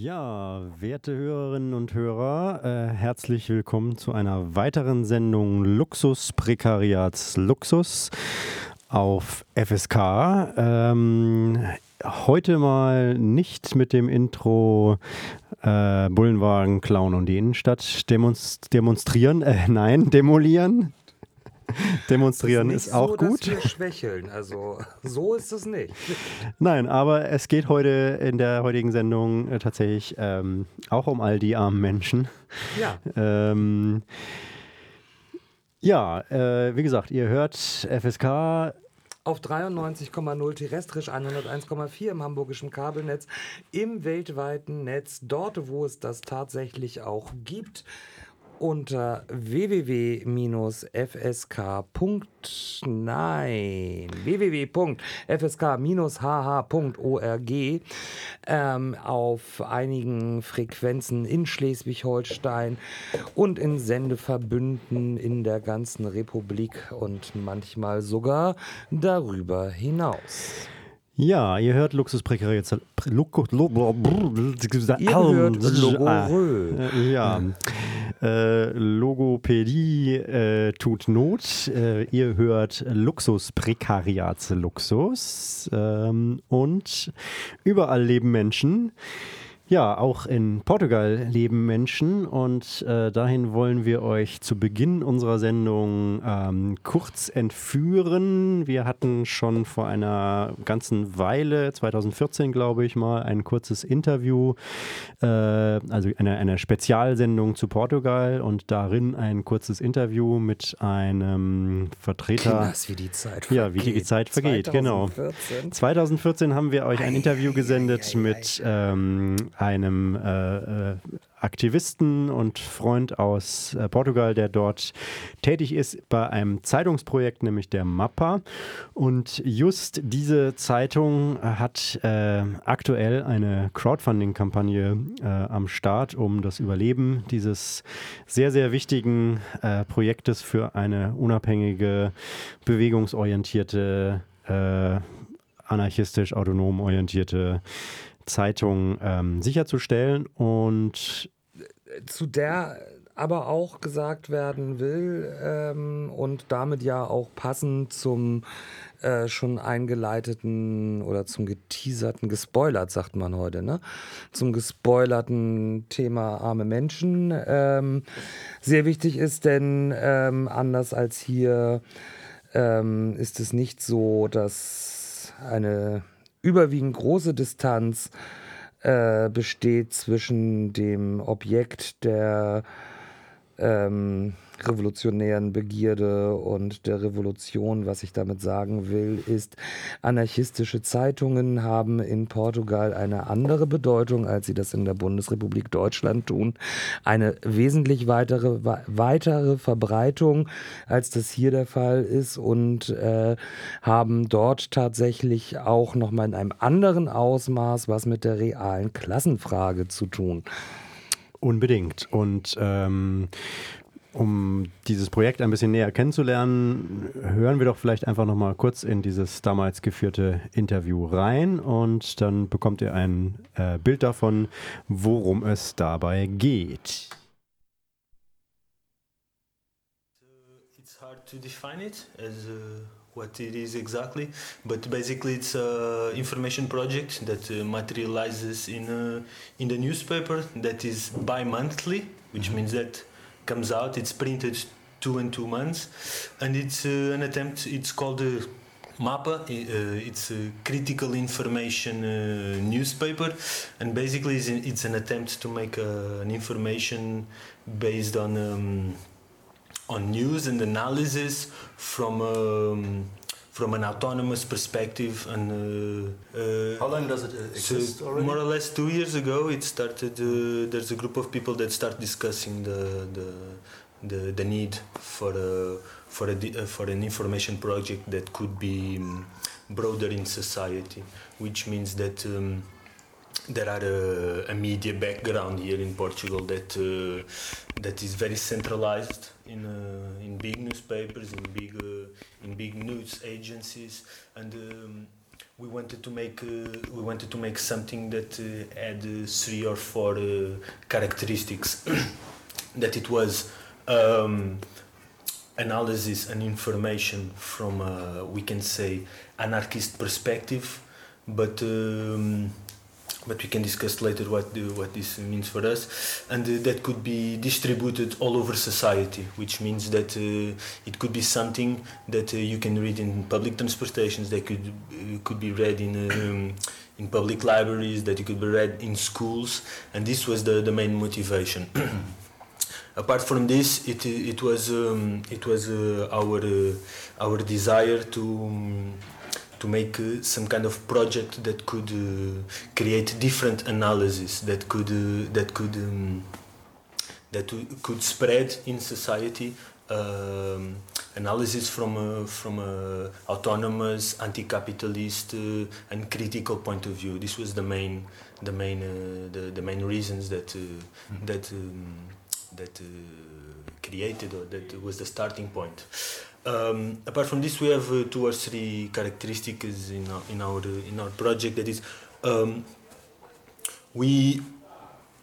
Ja, werte Hörerinnen und Hörer, äh, herzlich willkommen zu einer weiteren Sendung Luxus Prekariats Luxus auf FSK. Ähm, heute mal nicht mit dem Intro äh, Bullenwagen klauen und die Innenstadt demonst demonstrieren, äh, nein, demolieren. Demonstrieren ist, ist auch so, gut. Dass wir schwächeln. Also so ist es nicht. Nein, aber es geht heute in der heutigen Sendung äh, tatsächlich ähm, auch um all die armen Menschen. Ja. Ähm, ja, äh, wie gesagt, ihr hört FSK auf 93,0 terrestrisch, 101,4 im hamburgischen Kabelnetz, im weltweiten Netz, dort, wo es das tatsächlich auch gibt unter www-fsk. Nein, www.fsk-hh.org ähm, auf einigen Frequenzen in Schleswig-Holstein und in Sendeverbünden in der ganzen Republik und manchmal sogar darüber hinaus. Ja, ihr hört lo, lo, ihr hört Logorö. Äh, ja. Äh, Logopädie äh, tut Not. Äh, ihr hört Luxusprekariats Luxus. Ähm, und überall leben Menschen. Ja, auch in Portugal leben Menschen und äh, dahin wollen wir euch zu Beginn unserer Sendung ähm, kurz entführen. Wir hatten schon vor einer ganzen Weile, 2014 glaube ich mal, ein kurzes Interview, äh, also eine, eine Spezialsendung zu Portugal und darin ein kurzes Interview mit einem Vertreter. Kinders, wie die Zeit vergeht. Ja, wie die Zeit vergeht, 2014. genau. 2014 haben wir euch ein Interview gesendet mit ähm, einem äh, äh, Aktivisten und Freund aus äh, Portugal, der dort tätig ist bei einem Zeitungsprojekt, nämlich der MAPA. Und just diese Zeitung hat äh, aktuell eine Crowdfunding-Kampagne äh, am Start, um das Überleben dieses sehr, sehr wichtigen äh, Projektes für eine unabhängige, bewegungsorientierte, anarchistisch autonom orientierte Zeitung ähm, sicherzustellen und zu der aber auch gesagt werden will ähm, und damit ja auch passend zum äh, schon eingeleiteten oder zum geteaserten, gespoilert sagt man heute, ne? Zum gespoilerten Thema arme Menschen ähm, sehr wichtig ist, denn ähm, anders als hier ähm, ist es nicht so, dass eine überwiegend große Distanz äh, besteht zwischen dem Objekt der ähm, revolutionären Begierde und der Revolution. Was ich damit sagen will, ist, anarchistische Zeitungen haben in Portugal eine andere Bedeutung, als sie das in der Bundesrepublik Deutschland tun. Eine wesentlich weitere, weitere Verbreitung, als das hier der Fall ist und äh, haben dort tatsächlich auch nochmal in einem anderen Ausmaß was mit der realen Klassenfrage zu tun. Unbedingt. Und ähm, um dieses Projekt ein bisschen näher kennenzulernen, hören wir doch vielleicht einfach noch mal kurz in dieses damals geführte Interview rein und dann bekommt ihr ein äh, Bild davon, worum es dabei geht. It's hard to define it as uh, what it is exactly, but basically it's a information project that uh, materializes in uh, in the newspaper that is bi-monthly, which mm -hmm. means that comes out. It's printed two and two months, and it's uh, an attempt. It's called a MAPA. Uh, it's a critical information uh, newspaper, and basically it's, an attempt to make uh, an information based on um, on news and analysis from. Um, from an autonomous perspective and uh, uh, how long does it uh, exist so already? more or less two years ago it started uh, there's a group of people that start discussing the the the, the need for a for a for an information project that could be um, broader in society which means that um, there are a, a, media background here in Portugal that uh, that is very centralized in uh, in big newspapers, in big uh, in big news agencies, and um, we wanted to make uh, we wanted to make something that uh, had uh, three or four uh, characteristics. That it was um, analysis and information from we can say anarchist perspective but um, but we can discuss later what the, what this means for us. And uh, that could be distributed all over society which means that uh, it could be something that uh, you can read in public transportations that could uh, could be read in um, in public libraries that it could be read in schools. And this was the, the main motivation. Apart from this it it was um, it was uh, our uh, our desire to um, to make uh, some kind of project that could uh, create different analysis that could uh, that could um, that could spread in society um, analysis from a, from a autonomous anti-capitalist uh, and critical point of view this was the main the main uh, the, the main reasons that uh, mm-hmm. that um, that created or that was the starting point um, apart from this, we have uh, two or three characteristics in our in our in our project. That is, um, we,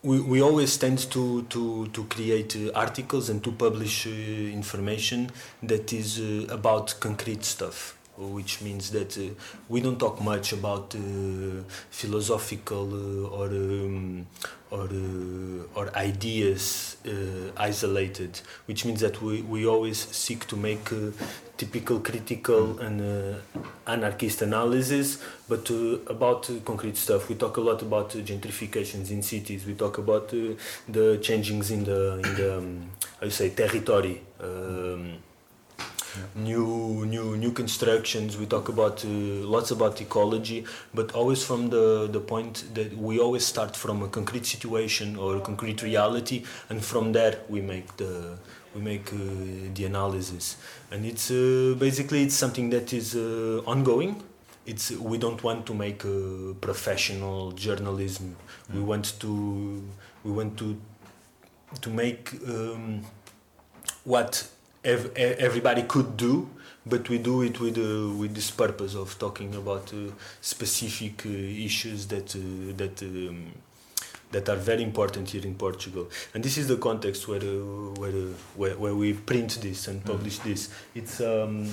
we we always tend to to to create uh, articles and to publish uh, information that is uh, about concrete stuff which means that uh, we don't talk much about uh, philosophical uh, or um, or uh, or ideas uh, isolated, which means that we, we always seek to make uh, typical critical and anarchist analysis, but about concrete stuff. We talk a lot about gentrifications in cities. We talk about the changings in the in the um, you say territory. Um, new new new constructions. We talk about uh, lots about ecology but always from the the point that we always start from a concrete situation or a concrete reality and from there we make the we make uh, the analysis. And it's uh, basically it's something that is uh, ongoing. It's we don't want to make a professional journalism. Mm. we want to we want to to make um, what ev everybody could do, but we do it with uh, with this purpose of talking about uh, specific uh, issues that uh, that um, that are very important here in Portugal. And this is the context where uh, where, uh, where, where we print this and publish mm -hmm. this. It's um,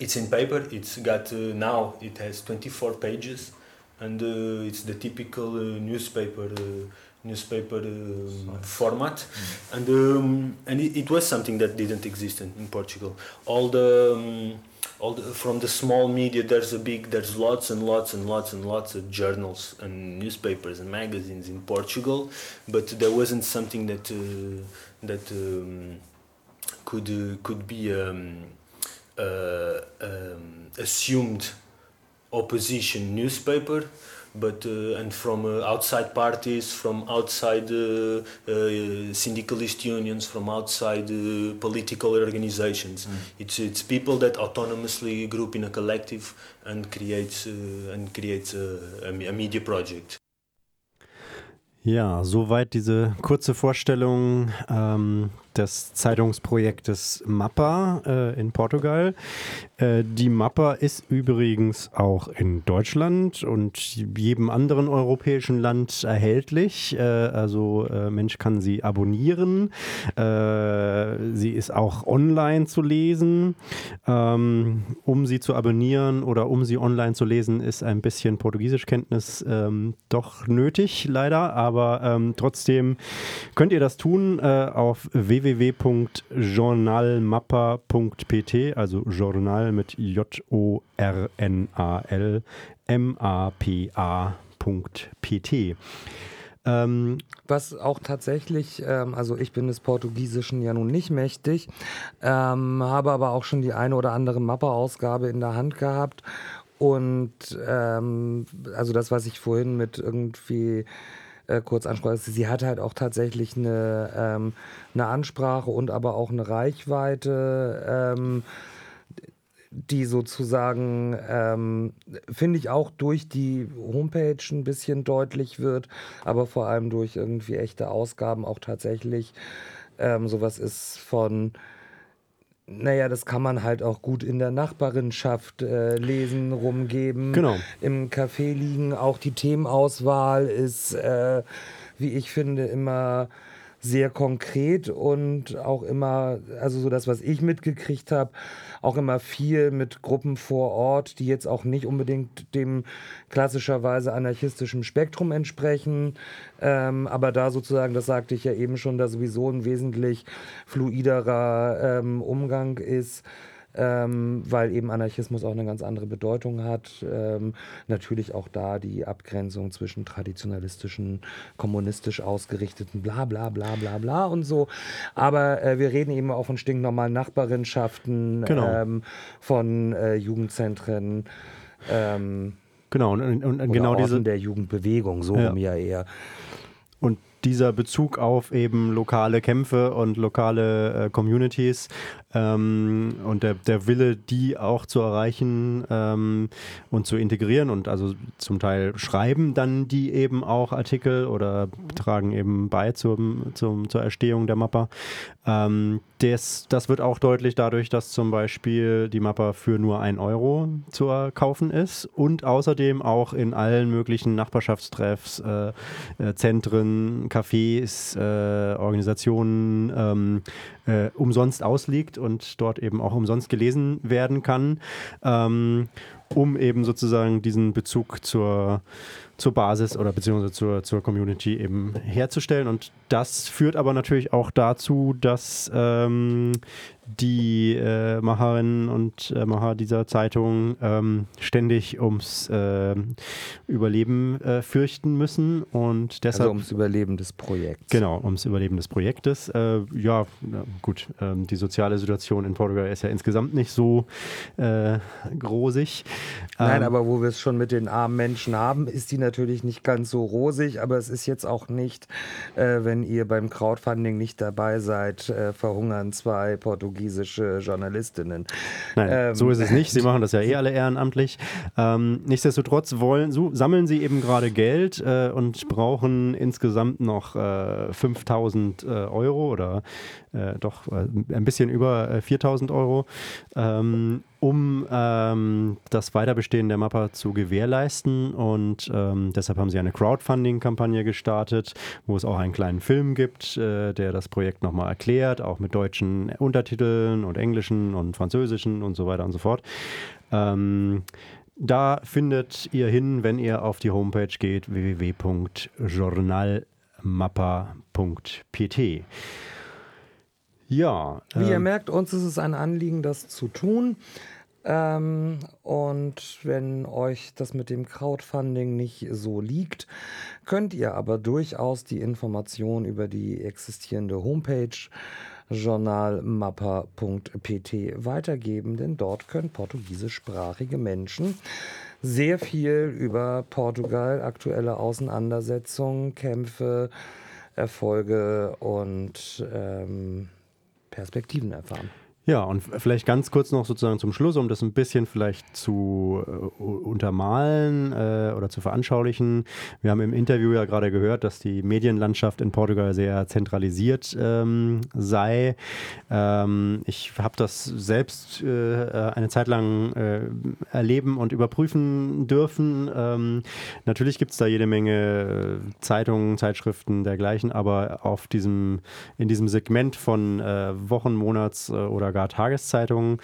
it's in paper. It's got now it has 24 pages, and it's the typical newspaper newspaper um, format, mm. and um, and it, it, was something that didn't exist in, in Portugal. All the um, all the, from the small media, there's a big, there's lots and lots and lots and lots of journals and newspapers and magazines in Portugal, but there wasn't something that uh, that um, could uh, could be um, uh, um, assumed opposition newspaper but uh, and from uh, outside parties, from outside uh, syndicalist unions, from outside political organizations. Mm. It's it's people that autonomously group in a collective and creates and creates a, a media project. Ja, soweit diese kurze Vorstellung ähm, des Zeitungsprojektes Mappa äh, in Portugal. Äh, die Mappa ist übrigens auch in Deutschland und jedem anderen europäischen Land erhältlich. Äh, also äh, Mensch kann sie abonnieren. Sie ist auch online zu lesen. Ähm, um sie zu abonnieren oder um sie online zu lesen, ist ein bisschen Portugiesischkenntnis ähm, doch nötig, leider. Aber ähm, trotzdem könnt ihr das tun auf www www.journalmappa.pt, also Journal mit J-O-R-N-A-L M-A-P-A.pt. Ähm, Was auch tatsächlich, ähm, also ich bin des Portugiesischen ja nun nicht mächtig, ähm, habe aber auch schon die eine oder andere Mappa-Ausgabe in der Hand gehabt. Und ähm, also das, was ich vorhin mit irgendwie äh, kurz ansprach, sie hat halt auch tatsächlich eine, ähm, eine Ansprache und aber auch eine Reichweite. Die sozusagen, ähm, finde ich, auch durch die Homepage ein bisschen deutlich wird, aber vor allem durch irgendwie echte Ausgaben auch tatsächlich ähm, sowas ist von naja, das kann man halt auch gut in der Nachbarinschaft äh, lesen, rumgeben, Genau. im Café liegen. Auch die Themenauswahl ist, äh, wie ich finde, immer sehr konkret und auch immer, also so das, was ich mitgekriegt habe, auch immer viel mit Gruppen vor Ort, die jetzt auch nicht unbedingt dem klassischerweise anarchistischen Spektrum entsprechen, ähm, aber da sozusagen, das sagte ich ja eben schon, da sowieso ein wesentlich fluiderer ähm, Umgang ist ähm, weil eben Anarchismus auch eine ganz andere Bedeutung hat. Ähm, natürlich auch da die Abgrenzung zwischen traditionalistischen, kommunistisch ausgerichteten bla bla bla bla bla und so. Aber äh, wir reden eben auch von stinknormalen Nachbarinschaften, Genau. ähm, von äh, Jugendzentren. Ähm, Genau, und, und, und genau diese, der Jugendbewegung, so Ja. rum ja eher. Und dieser Bezug auf eben lokale Kämpfe und lokale äh, Communities ähm, und der, der Wille, die auch zu erreichen ähm, und zu integrieren und also zum Teil schreiben dann die eben auch Artikel oder tragen eben bei zum, zum, zur Erstehung der Mappa. Ähm, das, das wird auch deutlich dadurch, dass zum Beispiel die Mappa für nur ein Euro zu kaufen ist und außerdem auch in allen möglichen Nachbarschaftstreffs, äh, äh, Zentren, Cafés, äh, Organisationen ähm, äh, umsonst ausliegt und dort eben auch umsonst gelesen werden kann, ähm, um eben sozusagen diesen Bezug zur, zur Basis oder beziehungsweise zur, zur Community eben herzustellen. Und das führt aber natürlich auch dazu, dass ähm, die äh, Macherinnen und äh, Macher dieser Zeitung ähm, ständig ums äh, Überleben äh, fürchten müssen und deshalb Also ums Überleben des Projekts. Genau, ums Überleben des Projektes. Äh, ja, gut, ähm, die soziale Situation in Portugal ist ja insgesamt nicht so äh, rosig. Nein, Ähm, aber wo wir es schon mit den armen Menschen haben, ist die natürlich nicht ganz so rosig, aber es ist jetzt auch nicht, wenn ihr beim Crowdfunding nicht dabei seid, verhungern zwei portugiesische Journalistinnen. Nein, Ähm, so ist es nicht. Sie machen das ja eh alle ehrenamtlich. Ähm, nichtsdestotrotz wollen, so, sammeln sie eben gerade Geld äh, und brauchen insgesamt noch äh, 5000 äh, Euro oder äh, doch äh, ein bisschen über äh, 4000 Euro, ähm, um ähm, das Weiterbestehen der Mappa zu gewährleisten. Und ähm, deshalb haben sie eine Crowdfunding-Kampagne gestartet, wo es auch einen kleinen Film gibt, äh, der das Projekt nochmal erklärt, auch mit deutschen Untertiteln und englischen und französischen und so weiter und so fort. Ähm, da findet ihr hin, wenn ihr auf die Homepage geht, www.journalmappa.pt. Ja, Wie ihr ähm, merkt, uns ist es ein Anliegen, das zu tun. Ähm, und wenn euch das mit dem Crowdfunding nicht so liegt, könnt ihr aber durchaus die Information über die existierende Homepage journalmappa.pt weitergeben, denn dort können portugiesischsprachige Menschen sehr viel über Portugal, aktuelle Auseinandersetzungen, Kämpfe, Erfolge und ähm, Perspektiven erfahren. Ja, und vielleicht ganz kurz noch sozusagen zum Schluss, um das ein bisschen vielleicht zu äh, untermalen äh, oder zu veranschaulichen. Wir haben im Interview ja gerade gehört, dass die Medienlandschaft in Portugal sehr zentralisiert ähm, sei. Ähm, ich habe das selbst äh, eine Zeit lang äh, erleben und überprüfen dürfen. Ähm, natürlich gibt es da jede Menge äh, Zeitungen, Zeitschriften dergleichen, aber auf diesem, in diesem Segment von äh, Wochen, Monats äh, oder gar Tageszeitungen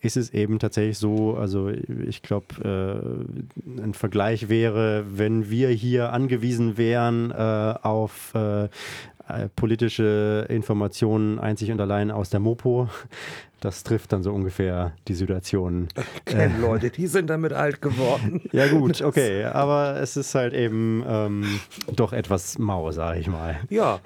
ist es eben tatsächlich so, also ich glaube, äh, ein Vergleich wäre, wenn wir hier angewiesen wären äh, auf äh, äh, politische Informationen einzig und allein aus der Mopo. Das trifft dann so ungefähr die Situation. Kennen Leute, die sind damit alt geworden. Ja gut, okay, aber es ist halt eben ähm, doch etwas mau, sag ich mal. Ja,